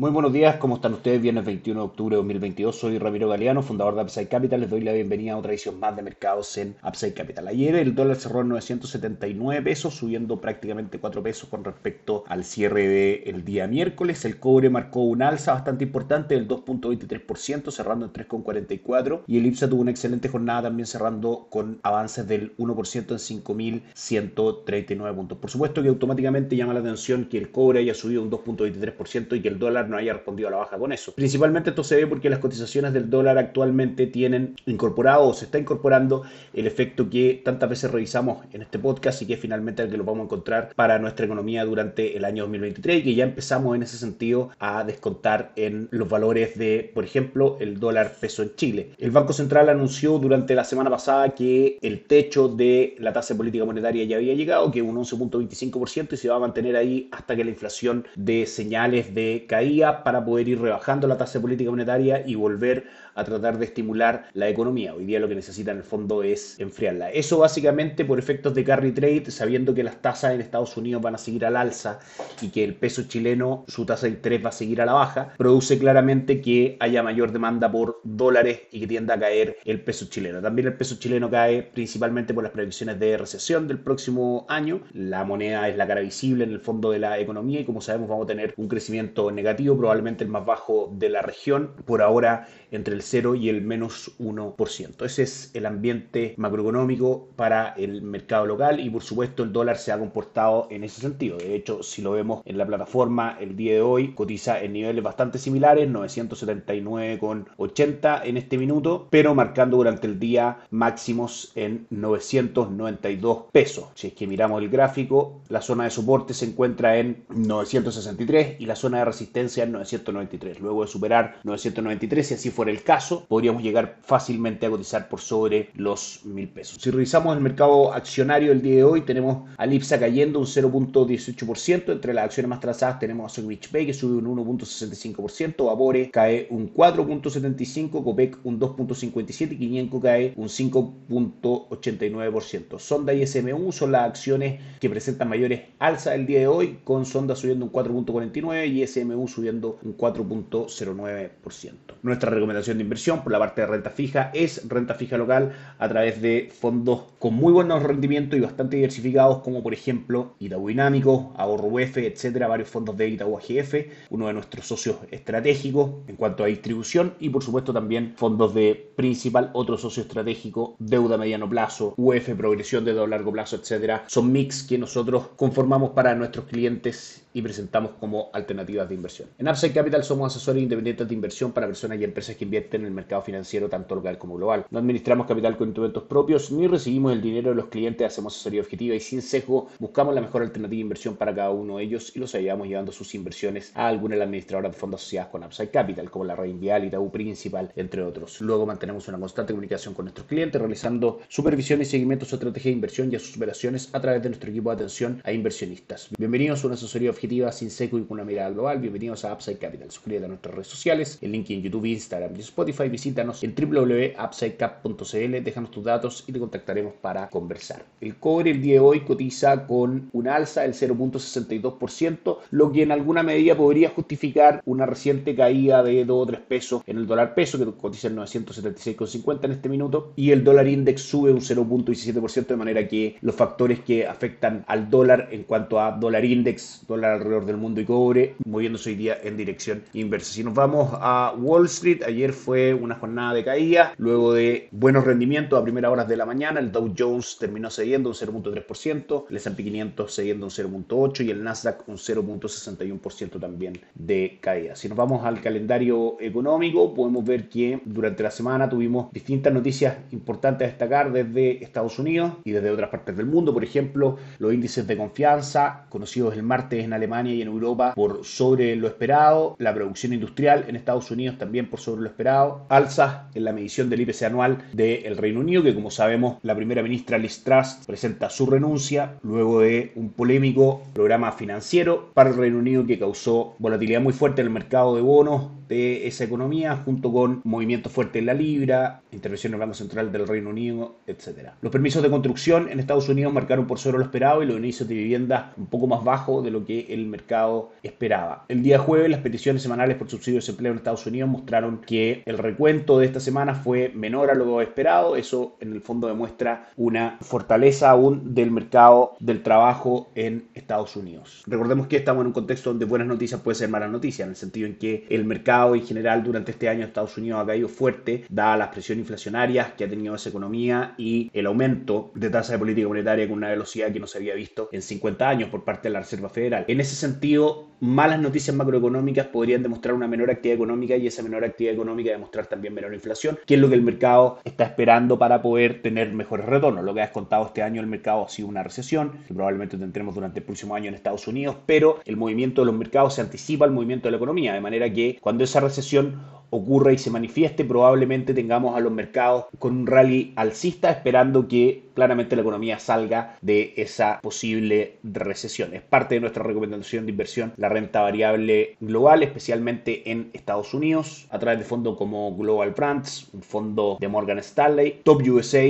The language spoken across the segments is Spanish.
Muy buenos días, ¿cómo están ustedes? Viernes 21 de octubre de 2022, soy Ramiro Galeano, fundador de Upside Capital. Les doy la bienvenida a otra edición más de mercados en Upside Capital. Ayer el dólar cerró en 979 pesos, subiendo prácticamente 4 pesos con respecto al cierre del día miércoles. El cobre marcó un alza bastante importante del 2.23%, cerrando en 3.44. Y el IPSA tuvo una excelente jornada también cerrando con avances del 1% en 5.139 puntos. Por supuesto que automáticamente llama la atención que el cobre haya subido un 2.23% y que el dólar no haya respondido a la baja con eso. Principalmente esto se ve porque las cotizaciones del dólar actualmente tienen incorporado o se está incorporando el efecto que tantas veces revisamos en este podcast y que finalmente el que lo vamos a encontrar para nuestra economía durante el año 2023 y que ya empezamos en ese sentido a descontar en los valores de, por ejemplo, el dólar peso en Chile. El Banco Central anunció durante la semana pasada que el techo de la tasa política monetaria ya había llegado, que un 11.25% y se va a mantener ahí hasta que la inflación de señales de caída para poder ir rebajando la tasa de política monetaria y volver a tratar de estimular la economía. Hoy día lo que necesita en el fondo es enfriarla. Eso básicamente por efectos de carry trade, sabiendo que las tasas en Estados Unidos van a seguir al alza y que el peso chileno, su tasa de interés va a seguir a la baja, produce claramente que haya mayor demanda por dólares y que tienda a caer el peso chileno. También el peso chileno cae principalmente por las previsiones de recesión del próximo año. La moneda es la cara visible en el fondo de la economía y como sabemos vamos a tener un crecimiento negativo, probablemente el más bajo de la región. Por ahora entre el 0 y el menos 1%. Ese es el ambiente macroeconómico para el mercado local y por supuesto el dólar se ha comportado en ese sentido. De hecho, si lo vemos en la plataforma el día de hoy, cotiza en niveles bastante similares, 979,80 en este minuto, pero marcando durante el día máximos en 992 pesos. Si es que miramos el gráfico, la zona de soporte se encuentra en 963 y la zona de resistencia en 993. Luego de superar 993, si así fuera el caso, podríamos llegar fácilmente a cotizar por sobre los mil pesos. Si revisamos el mercado accionario el día de hoy, tenemos a Lipsa cayendo un 0.18%. Entre las acciones más trazadas tenemos a Sandwich Bay que sube un 1.65%, Vapore cae un 4.75%, Copec un 2.57% y Quiñenco cae un 5.89%. Sonda y SMU son las acciones que presentan mayores alzas el día de hoy, con Sonda subiendo un 4.49% y SMU subiendo un 4.09%. Nuestra recomendación de inversión por la parte de renta fija es renta fija local a través de fondos con muy buenos rendimientos y bastante diversificados como por ejemplo Itaú Dinámico, Ahorro UF, etcétera, varios fondos de Itaú AGF, uno de nuestros socios estratégicos en cuanto a distribución y por supuesto también fondos de principal, otro socio estratégico, deuda a mediano plazo, UF, progresión de deuda a largo plazo, etcétera. Son mix que nosotros conformamos para nuestros clientes y presentamos como alternativas de inversión. En Upside Capital somos asesores independientes de inversión para personas y empresas que invierten en el mercado financiero tanto local como global. No administramos capital con instrumentos propios ni recibimos el dinero de los clientes, hacemos asesoría objetiva y sin sesgo buscamos la mejor alternativa de inversión para cada uno de ellos y los ayudamos llevando sus inversiones a alguna de las administradoras de fondos asociadas con Upside Capital, como la Reinvial, Itaú Principal, entre otros. Luego mantenemos una constante comunicación con nuestros clientes, realizando supervisión y seguimiento a su estrategia de inversión y a sus operaciones a través de nuestro equipo de atención a inversionistas. Bienvenidos a una asesoría objetiva sin seco y con una mirada global. Bienvenidos a Upside Capital. Suscríbete a nuestras redes sociales, el link en YouTube, Instagram y Spotify visítanos en www.upsidecap.cl, déjanos tus datos y te contactaremos para conversar. El cobre el día de hoy cotiza con un alza del 0.62%, lo que en alguna medida podría justificar una reciente caída de 2 o 3 pesos en el dólar peso, que cotiza en 976,50 en este minuto, y el dólar index sube un 0.17%, de manera que los factores que afectan al dólar en cuanto a dólar index, dólar alrededor del mundo y cobre, moviéndose hoy día en dirección inversa. Si nos vamos a Wall Street, ayer fue una jornada de caída, luego de buenos rendimientos a primeras horas de la mañana, el Dow Jones terminó cediendo un 0.3%, el S&P 500 cediendo un 0.8% y el Nasdaq un 0.61% también de caída. Si nos vamos al calendario económico, podemos ver que durante la semana tuvimos distintas noticias importantes a destacar desde Estados Unidos y desde otras partes del mundo, por ejemplo, los índices de confianza conocidos el martes en Alemania y en Europa por sobre lo esperado, la producción industrial en Estados Unidos también por sobre lo esperado, alzas en la medición del IPC anual del Reino Unido, que como sabemos la primera ministra Liz Truss presenta su renuncia luego de un polémico programa financiero para el Reino Unido que causó volatilidad muy fuerte en el mercado de bonos de esa economía, junto con movimientos fuertes en la libra, intervención del Banco Central del Reino Unido, etc. Los permisos de construcción en Estados Unidos marcaron por sobre lo esperado y los inicios de vivienda un poco más bajo de lo que el mercado esperaba. El día jueves las peticiones semanales por subsidio de desempleo en Estados Unidos mostraron que el recuento de esta semana fue menor a lo esperado. Eso en el fondo demuestra una fortaleza aún del mercado del trabajo en Estados Unidos. Recordemos que estamos en un contexto donde buenas noticias pueden ser malas noticias, en el sentido en que el mercado en general durante este año en Estados Unidos ha caído fuerte, dada las presiones inflacionarias que ha tenido esa economía y el aumento de tasa de política monetaria con una velocidad que no se había visto en 50 años por parte de la Reserva Federal. En ese sentido, malas noticias macroeconómicas podrían demostrar una menor actividad económica y esa menor actividad económica demostrar también menor inflación, que es lo que el mercado está esperando para poder tener mejores retornos. Lo que has contado este año el mercado ha sido una recesión, que probablemente tendremos durante el próximo año en Estados Unidos, pero el movimiento de los mercados se anticipa al movimiento de la economía, de manera que cuando esa recesión ocurra y se manifieste, probablemente tengamos a los mercados con un rally alcista esperando que claramente la economía salga de esa posible recesión. Es parte de nuestra recomendación de inversión la renta variable global, especialmente en Estados Unidos, a través de fondos como Global Brands, un fondo de Morgan Stanley, Top USA,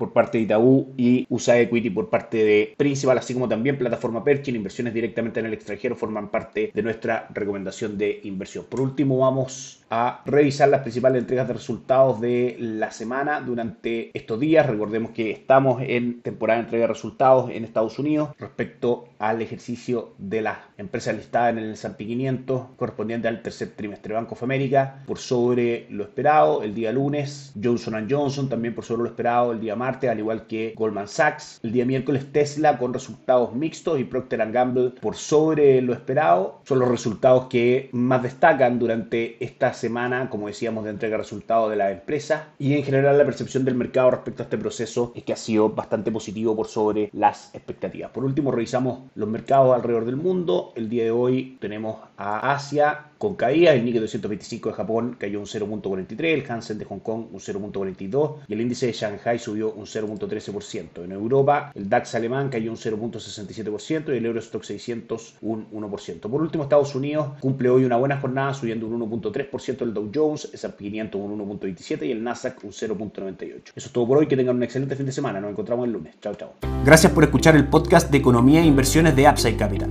por parte de Itaú y USA Equity por parte de Principal, así como también plataforma Perkin, inversiones directamente en el extranjero forman parte de nuestra recomendación de inversión. Por último, vamos a revisar las principales entregas de resultados de la semana durante estos días. Recordemos que estamos en temporada de entrega de resultados en Estados Unidos respecto al ejercicio de las empresas listadas en el S&P 500 correspondiente al tercer trimestre. Banco of America por sobre lo esperado el día lunes, Johnson Johnson también por sobre lo esperado el día martes, al igual que Goldman Sachs. El día miércoles Tesla con resultados mixtos y Procter Gamble por sobre lo esperado. Son los resultados que más destacan durante estas semana, como decíamos, de entrega de resultados de la empresa. Y en general la percepción del mercado respecto a este proceso es que ha sido bastante positivo por sobre las expectativas. Por último, revisamos los mercados alrededor del mundo. El día de hoy tenemos a Asia con caída. El Nikkei 225 de Japón cayó un 0.43, el Hansen de Hong Kong un 0.42 y el índice de Shanghai subió un 0.13%. En Europa, el DAX alemán cayó un 0.67% y el Eurostock 600 un 1%. Por último, Estados Unidos cumple hoy una buena jornada subiendo un 1.3% el Dow Jones, S&P 500 un 1.27 y el Nasdaq un 0.98. Eso es todo por hoy, que tengan un excelente fin de semana. Nos encontramos el lunes. Chao, chao. Gracias por escuchar el podcast de Economía e Inversiones de Upside Capital.